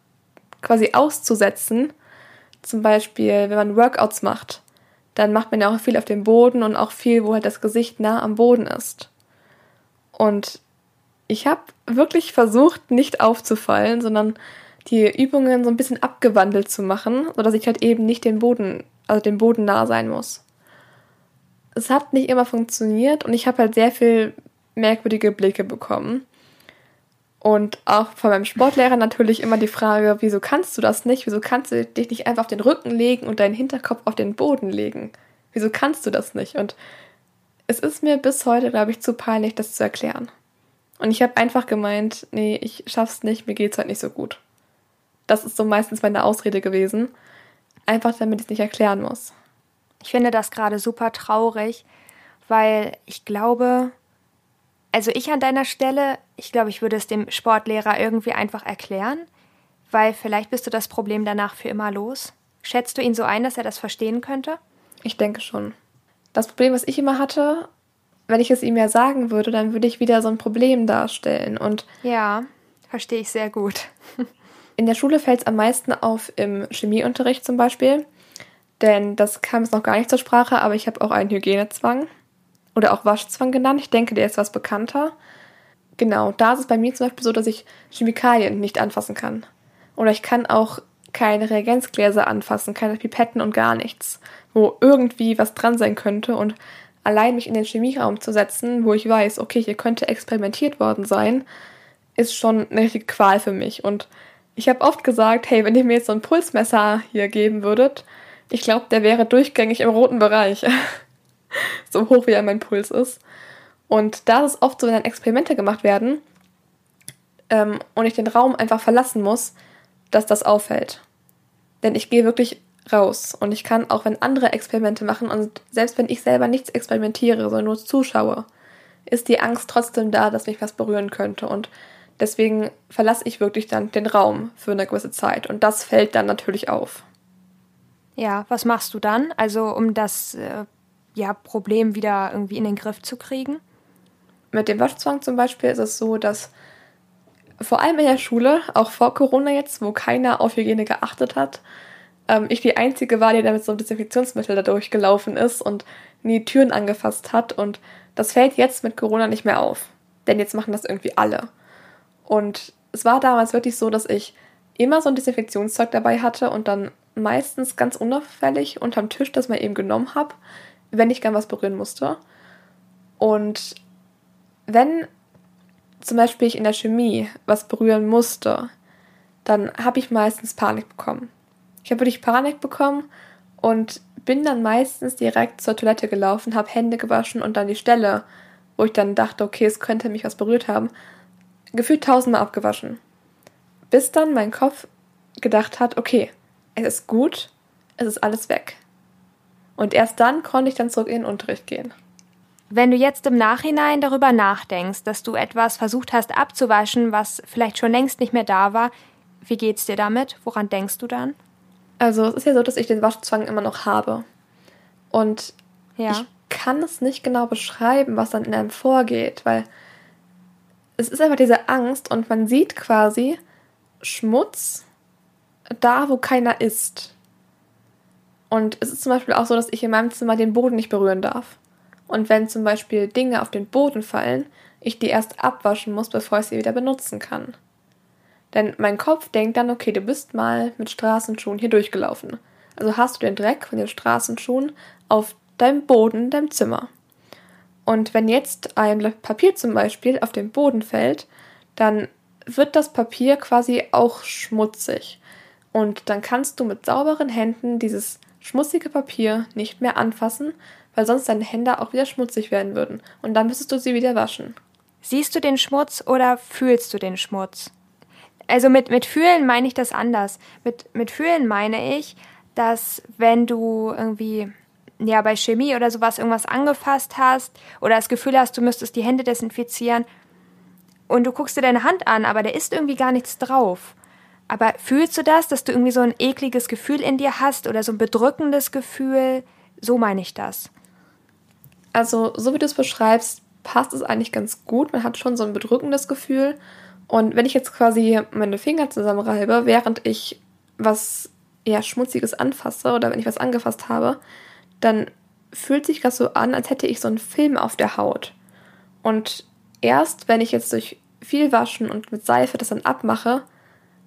quasi auszusetzen. Zum Beispiel, wenn man Workouts macht, dann macht man ja auch viel auf dem Boden und auch viel, wo halt das Gesicht nah am Boden ist. Und ich habe wirklich versucht, nicht aufzufallen, sondern die Übungen so ein bisschen abgewandelt zu machen, sodass ich halt eben nicht den Boden, also dem Boden nah sein muss. Es hat nicht immer funktioniert und ich habe halt sehr viel merkwürdige Blicke bekommen. Und auch von meinem Sportlehrer natürlich immer die Frage, wieso kannst du das nicht? Wieso kannst du dich nicht einfach auf den Rücken legen und deinen Hinterkopf auf den Boden legen? Wieso kannst du das nicht? Und es ist mir bis heute, glaube ich, zu peinlich, das zu erklären. Und ich habe einfach gemeint, nee, ich schaff's nicht, mir geht's halt nicht so gut. Das ist so meistens meine Ausrede gewesen. Einfach damit ich es nicht erklären muss. Ich finde das gerade super traurig, weil ich glaube, also ich an deiner Stelle, ich glaube, ich würde es dem Sportlehrer irgendwie einfach erklären, weil vielleicht bist du das Problem danach für immer los. Schätzt du ihn so ein, dass er das verstehen könnte? Ich denke schon. Das Problem, was ich immer hatte, wenn ich es ihm ja sagen würde, dann würde ich wieder so ein Problem darstellen. Und ja, verstehe ich sehr gut. in der Schule fällt es am meisten auf im Chemieunterricht zum Beispiel. Denn das kam jetzt noch gar nicht zur Sprache, aber ich habe auch einen Hygienezwang oder auch Waschzwang genannt. Ich denke, der ist was bekannter. Genau, da ist es bei mir zum Beispiel so, dass ich Chemikalien nicht anfassen kann. Oder ich kann auch keine Reagenzgläser anfassen, keine Pipetten und gar nichts, wo irgendwie was dran sein könnte. Und allein mich in den Chemieraum zu setzen, wo ich weiß, okay, hier könnte experimentiert worden sein, ist schon eine richtige Qual für mich. Und ich habe oft gesagt, hey, wenn ihr mir jetzt so ein Pulsmesser hier geben würdet, ich glaube, der wäre durchgängig im roten Bereich. so hoch wie mein Puls ist. Und da ist es oft so, wenn dann Experimente gemacht werden ähm, und ich den Raum einfach verlassen muss, dass das auffällt. Denn ich gehe wirklich raus und ich kann auch, wenn andere Experimente machen und selbst wenn ich selber nichts experimentiere, sondern nur zuschaue, ist die Angst trotzdem da, dass mich was berühren könnte und deswegen verlasse ich wirklich dann den Raum für eine gewisse Zeit und das fällt dann natürlich auf. Ja, was machst du dann? Also um das äh, ja, Problem wieder irgendwie in den Griff zu kriegen? Mit dem Waschzwang zum Beispiel ist es so, dass vor allem in der Schule, auch vor Corona jetzt, wo keiner auf Hygiene geachtet hat, ähm, ich die Einzige war, die da mit so einem Desinfektionsmittel da durchgelaufen ist und nie Türen angefasst hat. Und das fällt jetzt mit Corona nicht mehr auf. Denn jetzt machen das irgendwie alle. Und es war damals wirklich so, dass ich immer so ein Desinfektionszeug dabei hatte und dann meistens ganz unauffällig unterm Tisch das mal eben genommen habe wenn ich gern was berühren musste. Und wenn zum Beispiel ich in der Chemie was berühren musste, dann habe ich meistens Panik bekommen. Ich habe wirklich Panik bekommen und bin dann meistens direkt zur Toilette gelaufen, habe Hände gewaschen und dann die Stelle, wo ich dann dachte, okay, es könnte mich was berührt haben, gefühlt tausendmal abgewaschen. Bis dann mein Kopf gedacht hat, okay, es ist gut, es ist alles weg. Und erst dann konnte ich dann zurück in den Unterricht gehen. Wenn du jetzt im Nachhinein darüber nachdenkst, dass du etwas versucht hast abzuwaschen, was vielleicht schon längst nicht mehr da war, wie geht's dir damit? Woran denkst du dann? Also es ist ja so, dass ich den Waschzwang immer noch habe. Und ja. ich kann es nicht genau beschreiben, was dann in einem vorgeht, weil es ist einfach diese Angst und man sieht quasi Schmutz da, wo keiner ist. Und es ist zum Beispiel auch so, dass ich in meinem Zimmer den Boden nicht berühren darf. Und wenn zum Beispiel Dinge auf den Boden fallen, ich die erst abwaschen muss, bevor ich sie wieder benutzen kann. Denn mein Kopf denkt dann, okay, du bist mal mit Straßenschuhen hier durchgelaufen. Also hast du den Dreck von den Straßenschuhen auf deinem Boden in deinem Zimmer. Und wenn jetzt ein Blatt Papier zum Beispiel auf den Boden fällt, dann wird das Papier quasi auch schmutzig. Und dann kannst du mit sauberen Händen dieses schmutzige Papier nicht mehr anfassen, weil sonst deine Hände auch wieder schmutzig werden würden und dann müsstest du sie wieder waschen. Siehst du den Schmutz oder fühlst du den Schmutz? Also mit, mit fühlen meine ich das anders. Mit, mit fühlen meine ich, dass wenn du irgendwie ja bei Chemie oder sowas irgendwas angefasst hast oder das Gefühl hast, du müsstest die Hände desinfizieren und du guckst dir deine Hand an, aber da ist irgendwie gar nichts drauf. Aber fühlst du das, dass du irgendwie so ein ekliges Gefühl in dir hast oder so ein bedrückendes Gefühl? So meine ich das. Also, so wie du es beschreibst, passt es eigentlich ganz gut. Man hat schon so ein bedrückendes Gefühl. Und wenn ich jetzt quasi meine Finger zusammenreibe, während ich was eher Schmutziges anfasse oder wenn ich was angefasst habe, dann fühlt sich das so an, als hätte ich so einen Film auf der Haut. Und erst, wenn ich jetzt durch viel Waschen und mit Seife das dann abmache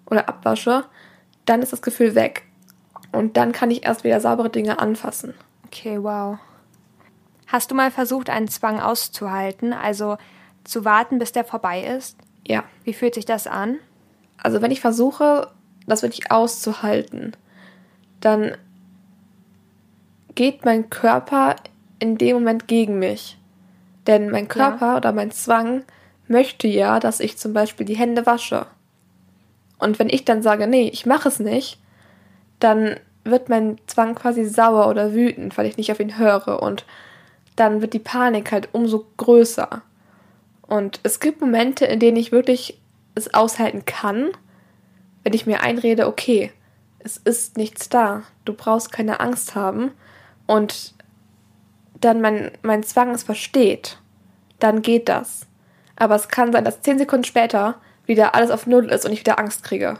oder abwasche, dann ist das Gefühl weg. Und dann kann ich erst wieder saubere Dinge anfassen. Okay, wow. Hast du mal versucht, einen Zwang auszuhalten, also zu warten, bis der vorbei ist? Ja. Wie fühlt sich das an? Also wenn ich versuche, das wirklich auszuhalten, dann geht mein Körper in dem Moment gegen mich. Denn mein Körper ja. oder mein Zwang möchte ja, dass ich zum Beispiel die Hände wasche. Und wenn ich dann sage, nee, ich mache es nicht, dann wird mein Zwang quasi sauer oder wütend, weil ich nicht auf ihn höre. Und dann wird die Panik halt umso größer. Und es gibt Momente, in denen ich wirklich es aushalten kann, wenn ich mir einrede, okay, es ist nichts da, du brauchst keine Angst haben. Und dann mein, mein Zwang es versteht, dann geht das. Aber es kann sein, dass zehn Sekunden später wieder alles auf Null ist und ich wieder Angst kriege.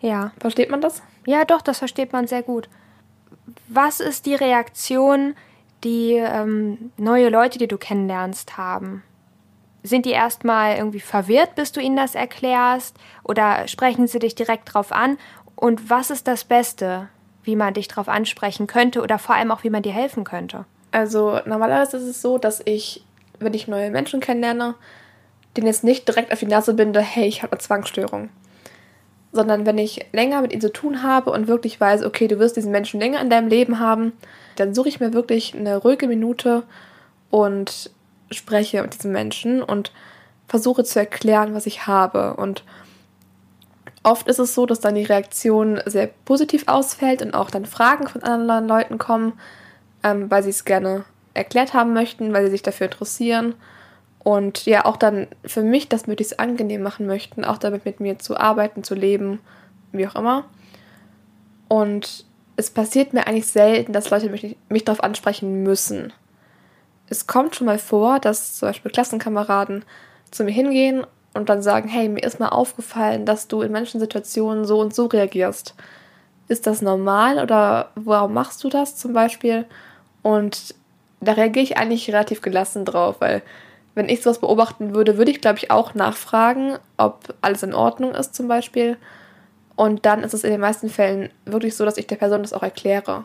Ja. Versteht man das? Ja, doch, das versteht man sehr gut. Was ist die Reaktion, die ähm, neue Leute, die du kennenlernst, haben? Sind die erstmal irgendwie verwirrt, bis du ihnen das erklärst? Oder sprechen sie dich direkt drauf an? Und was ist das Beste? wie man dich darauf ansprechen könnte oder vor allem auch, wie man dir helfen könnte? Also normalerweise ist es so, dass ich, wenn ich neue Menschen kennenlerne, denen jetzt nicht direkt auf die Nase binde, hey, ich habe eine Zwangsstörung. Sondern wenn ich länger mit ihnen zu tun habe und wirklich weiß, okay, du wirst diesen Menschen länger in deinem Leben haben, dann suche ich mir wirklich eine ruhige Minute und spreche mit diesem Menschen und versuche zu erklären, was ich habe. Und Oft ist es so, dass dann die Reaktion sehr positiv ausfällt und auch dann Fragen von anderen Leuten kommen, ähm, weil sie es gerne erklärt haben möchten, weil sie sich dafür interessieren und ja auch dann für mich das möglichst angenehm machen möchten, auch damit mit mir zu arbeiten, zu leben, wie auch immer. Und es passiert mir eigentlich selten, dass Leute mich, mich darauf ansprechen müssen. Es kommt schon mal vor, dass zum Beispiel Klassenkameraden zu mir hingehen und dann sagen, hey, mir ist mal aufgefallen, dass du in manchen Situationen so und so reagierst. Ist das normal oder warum machst du das zum Beispiel? Und da reagiere ich eigentlich relativ gelassen drauf, weil wenn ich sowas beobachten würde, würde ich, glaube ich, auch nachfragen, ob alles in Ordnung ist zum Beispiel. Und dann ist es in den meisten Fällen wirklich so, dass ich der Person das auch erkläre.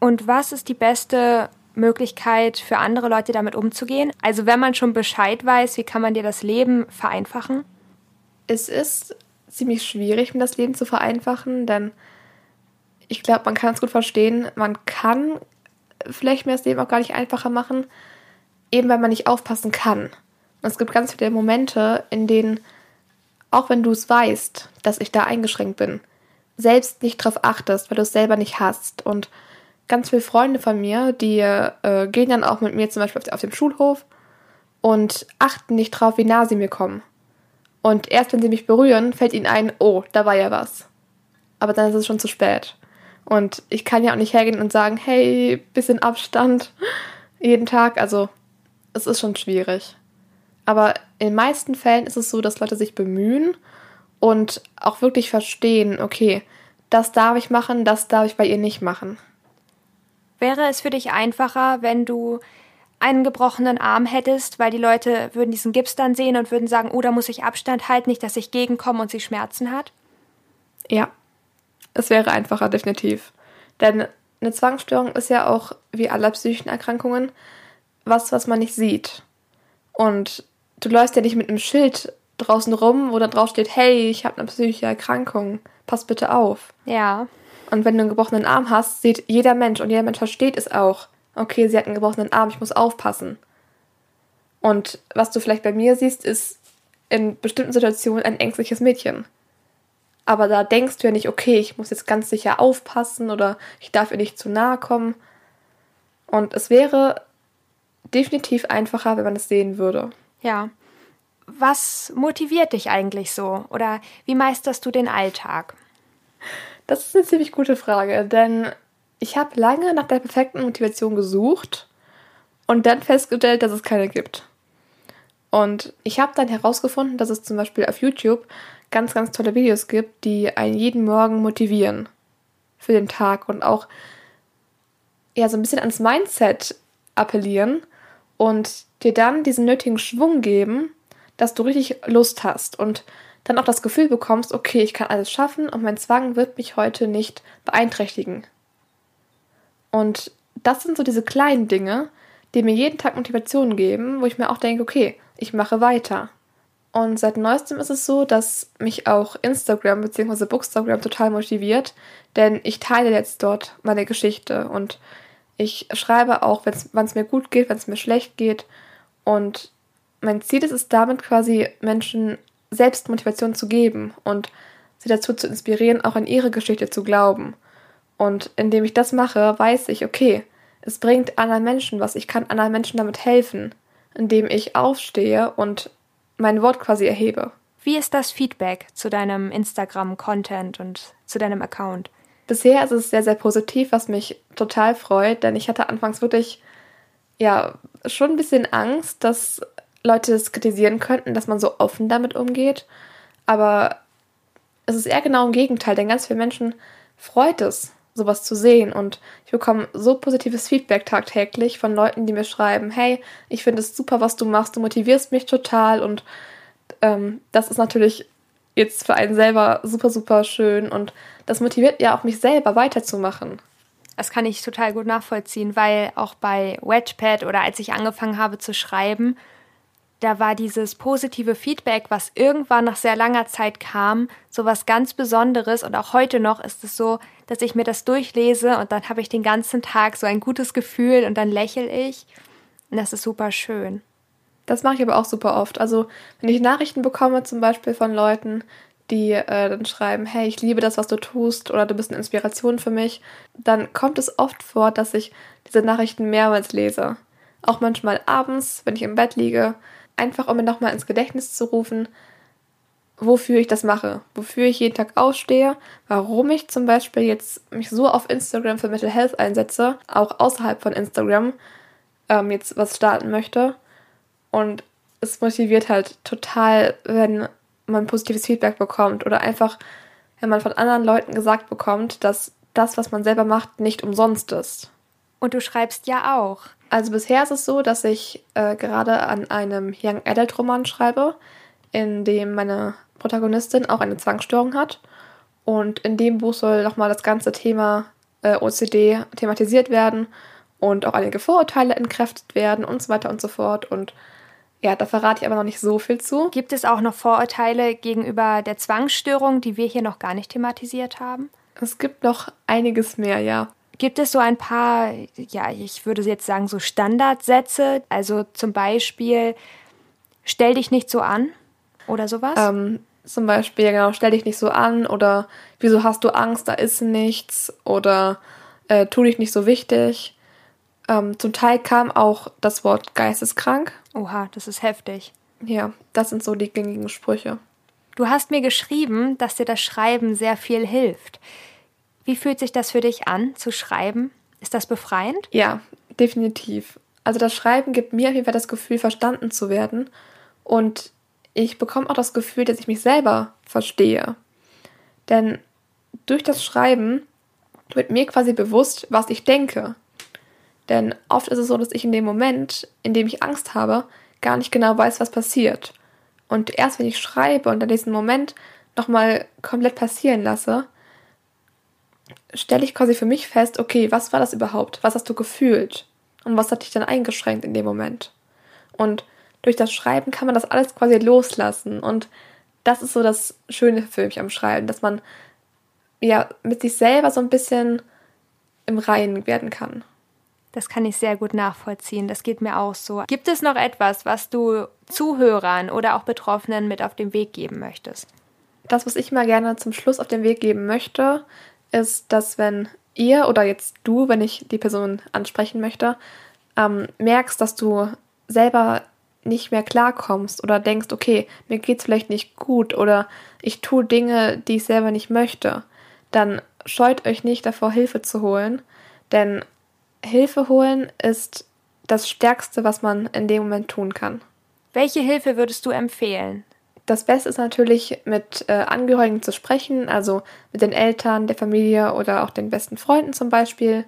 Und was ist die beste Möglichkeit für andere Leute damit umzugehen? Also wenn man schon Bescheid weiß, wie kann man dir das Leben vereinfachen? Es ist ziemlich schwierig, mir das Leben zu vereinfachen, denn ich glaube, man kann es gut verstehen. Man kann vielleicht mir das Leben auch gar nicht einfacher machen, eben weil man nicht aufpassen kann. Und es gibt ganz viele Momente, in denen, auch wenn du es weißt, dass ich da eingeschränkt bin, selbst nicht drauf achtest, weil du es selber nicht hast und ganz viele Freunde von mir, die äh, gehen dann auch mit mir zum Beispiel auf, auf dem Schulhof und achten nicht drauf, wie nah sie mir kommen. Und erst wenn sie mich berühren, fällt ihnen ein, oh, da war ja was. Aber dann ist es schon zu spät. Und ich kann ja auch nicht hergehen und sagen, hey, bisschen Abstand jeden Tag. Also es ist schon schwierig. Aber in den meisten Fällen ist es so, dass Leute sich bemühen und auch wirklich verstehen, okay, das darf ich machen, das darf ich bei ihr nicht machen. Wäre es für dich einfacher, wenn du einen gebrochenen Arm hättest, weil die Leute würden diesen Gips dann sehen und würden sagen, oh, da muss ich Abstand halten, nicht, dass ich gegenkomme und sie Schmerzen hat? Ja, es wäre einfacher, definitiv. Denn eine Zwangsstörung ist ja auch, wie alle psychischen Erkrankungen, was, was man nicht sieht. Und du läufst ja nicht mit einem Schild draußen rum, wo da drauf steht, hey, ich habe eine psychische Erkrankung, pass bitte auf. Ja. Und wenn du einen gebrochenen Arm hast, sieht jeder Mensch und jeder Mensch versteht es auch. Okay, sie hat einen gebrochenen Arm, ich muss aufpassen. Und was du vielleicht bei mir siehst, ist in bestimmten Situationen ein ängstliches Mädchen. Aber da denkst du ja nicht, okay, ich muss jetzt ganz sicher aufpassen oder ich darf ihr nicht zu nahe kommen. Und es wäre definitiv einfacher, wenn man es sehen würde. Ja. was motiviert dich eigentlich so? Oder wie meisterst du den Alltag? Das ist eine ziemlich gute Frage, denn ich habe lange nach der perfekten Motivation gesucht und dann festgestellt, dass es keine gibt. Und ich habe dann herausgefunden, dass es zum Beispiel auf YouTube ganz, ganz tolle Videos gibt, die einen jeden Morgen motivieren für den Tag und auch ja so ein bisschen ans Mindset appellieren und dir dann diesen nötigen Schwung geben, dass du richtig Lust hast und dann auch das Gefühl bekommst, okay, ich kann alles schaffen und mein Zwang wird mich heute nicht beeinträchtigen. Und das sind so diese kleinen Dinge, die mir jeden Tag Motivation geben, wo ich mir auch denke, okay, ich mache weiter. Und seit neuestem ist es so, dass mich auch Instagram bzw. Bookstagram total motiviert, denn ich teile jetzt dort meine Geschichte und ich schreibe auch, wenn es mir gut geht, wenn es mir schlecht geht. Und mein Ziel ist es damit quasi Menschen selbst Motivation zu geben und sie dazu zu inspirieren, auch an ihre Geschichte zu glauben. Und indem ich das mache, weiß ich, okay, es bringt anderen Menschen was, ich kann anderen Menschen damit helfen, indem ich aufstehe und mein Wort quasi erhebe. Wie ist das Feedback zu deinem Instagram-Content und zu deinem Account? Bisher ist es sehr, sehr positiv, was mich total freut, denn ich hatte anfangs wirklich, ja, schon ein bisschen Angst, dass Leute es kritisieren könnten, dass man so offen damit umgeht. Aber es ist eher genau im Gegenteil, denn ganz viele Menschen freut es, sowas zu sehen. Und ich bekomme so positives Feedback tagtäglich von Leuten, die mir schreiben, hey, ich finde es super, was du machst, du motivierst mich total. Und ähm, das ist natürlich jetzt für einen selber super, super schön. Und das motiviert ja auch mich selber weiterzumachen. Das kann ich total gut nachvollziehen, weil auch bei Wedgepad oder als ich angefangen habe zu schreiben, da war dieses positive Feedback, was irgendwann nach sehr langer Zeit kam, so was ganz Besonderes. Und auch heute noch ist es so, dass ich mir das durchlese und dann habe ich den ganzen Tag so ein gutes Gefühl und dann lächle ich. Und das ist super schön. Das mache ich aber auch super oft. Also, wenn ich Nachrichten bekomme, zum Beispiel von Leuten, die äh, dann schreiben, hey, ich liebe das, was du tust, oder du bist eine Inspiration für mich, dann kommt es oft vor, dass ich diese Nachrichten mehrmals lese. Auch manchmal abends, wenn ich im Bett liege, einfach um mir nochmal ins Gedächtnis zu rufen, wofür ich das mache, wofür ich jeden Tag ausstehe, warum ich zum Beispiel jetzt mich so auf Instagram für Mental Health einsetze, auch außerhalb von Instagram ähm, jetzt was starten möchte. Und es motiviert halt total, wenn man positives Feedback bekommt oder einfach, wenn man von anderen Leuten gesagt bekommt, dass das, was man selber macht, nicht umsonst ist. Und du schreibst ja auch. Also bisher ist es so, dass ich äh, gerade an einem Young Adult Roman schreibe, in dem meine Protagonistin auch eine Zwangsstörung hat. Und in dem Buch soll nochmal das ganze Thema äh, OCD thematisiert werden und auch einige Vorurteile entkräftet werden und so weiter und so fort. Und ja, da verrate ich aber noch nicht so viel zu. Gibt es auch noch Vorurteile gegenüber der Zwangsstörung, die wir hier noch gar nicht thematisiert haben? Es gibt noch einiges mehr, ja. Gibt es so ein paar, ja, ich würde jetzt sagen, so Standardsätze? Also zum Beispiel, stell dich nicht so an oder sowas? Ähm, zum Beispiel, genau, stell dich nicht so an oder wieso hast du Angst, da ist nichts oder äh, tu dich nicht so wichtig. Ähm, zum Teil kam auch das Wort geisteskrank. Oha, das ist heftig. Ja, das sind so die gängigen Sprüche. Du hast mir geschrieben, dass dir das Schreiben sehr viel hilft. Wie fühlt sich das für dich an, zu schreiben? Ist das befreiend? Ja, definitiv. Also das Schreiben gibt mir auf jeden Fall das Gefühl, verstanden zu werden. Und ich bekomme auch das Gefühl, dass ich mich selber verstehe. Denn durch das Schreiben wird mir quasi bewusst, was ich denke. Denn oft ist es so, dass ich in dem Moment, in dem ich Angst habe, gar nicht genau weiß, was passiert. Und erst wenn ich schreibe und dann diesen Moment nochmal komplett passieren lasse, stelle ich quasi für mich fest, okay, was war das überhaupt? Was hast du gefühlt? Und was hat dich dann eingeschränkt in dem Moment? Und durch das Schreiben kann man das alles quasi loslassen. Und das ist so das Schöne für mich am Schreiben, dass man ja mit sich selber so ein bisschen im Reinen werden kann. Das kann ich sehr gut nachvollziehen. Das geht mir auch so. Gibt es noch etwas, was du Zuhörern oder auch Betroffenen mit auf den Weg geben möchtest? Das, was ich mal gerne zum Schluss auf den Weg geben möchte, ist, dass wenn ihr oder jetzt du, wenn ich die Person ansprechen möchte, ähm, merkst, dass du selber nicht mehr klarkommst oder denkst, okay, mir geht's vielleicht nicht gut oder ich tue Dinge, die ich selber nicht möchte, dann scheut euch nicht davor, Hilfe zu holen, denn Hilfe holen ist das Stärkste, was man in dem Moment tun kann. Welche Hilfe würdest du empfehlen? Das Beste ist natürlich, mit äh, Angehörigen zu sprechen, also mit den Eltern, der Familie oder auch den besten Freunden zum Beispiel.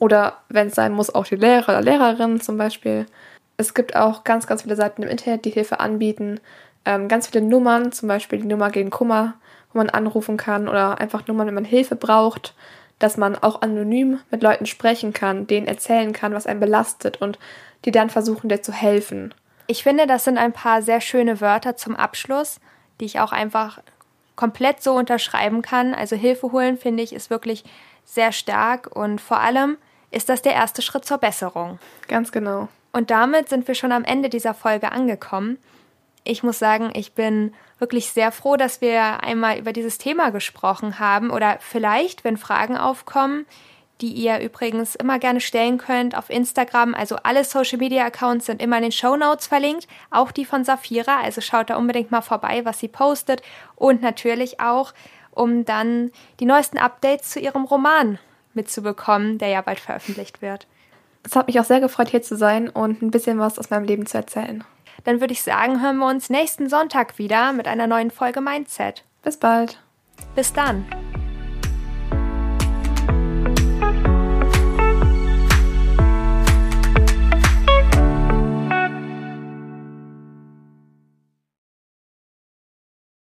Oder wenn es sein muss, auch die Lehrer oder Lehrerinnen zum Beispiel. Es gibt auch ganz, ganz viele Seiten im Internet, die Hilfe anbieten. Ähm, ganz viele Nummern, zum Beispiel die Nummer gegen Kummer, wo man anrufen kann oder einfach Nummern, wenn man Hilfe braucht, dass man auch anonym mit Leuten sprechen kann, denen erzählen kann, was einen belastet und die dann versuchen, dir zu helfen. Ich finde, das sind ein paar sehr schöne Wörter zum Abschluss, die ich auch einfach komplett so unterschreiben kann. Also Hilfe holen, finde ich, ist wirklich sehr stark und vor allem ist das der erste Schritt zur Besserung. Ganz genau. Und damit sind wir schon am Ende dieser Folge angekommen. Ich muss sagen, ich bin wirklich sehr froh, dass wir einmal über dieses Thema gesprochen haben oder vielleicht, wenn Fragen aufkommen, die ihr übrigens immer gerne stellen könnt auf Instagram. Also alle Social Media Accounts sind immer in den Show Notes verlinkt, auch die von Safira. Also schaut da unbedingt mal vorbei, was sie postet und natürlich auch, um dann die neuesten Updates zu ihrem Roman mitzubekommen, der ja bald veröffentlicht wird. Es hat mich auch sehr gefreut, hier zu sein und ein bisschen was aus meinem Leben zu erzählen. Dann würde ich sagen, hören wir uns nächsten Sonntag wieder mit einer neuen Folge Mindset. Bis bald. Bis dann.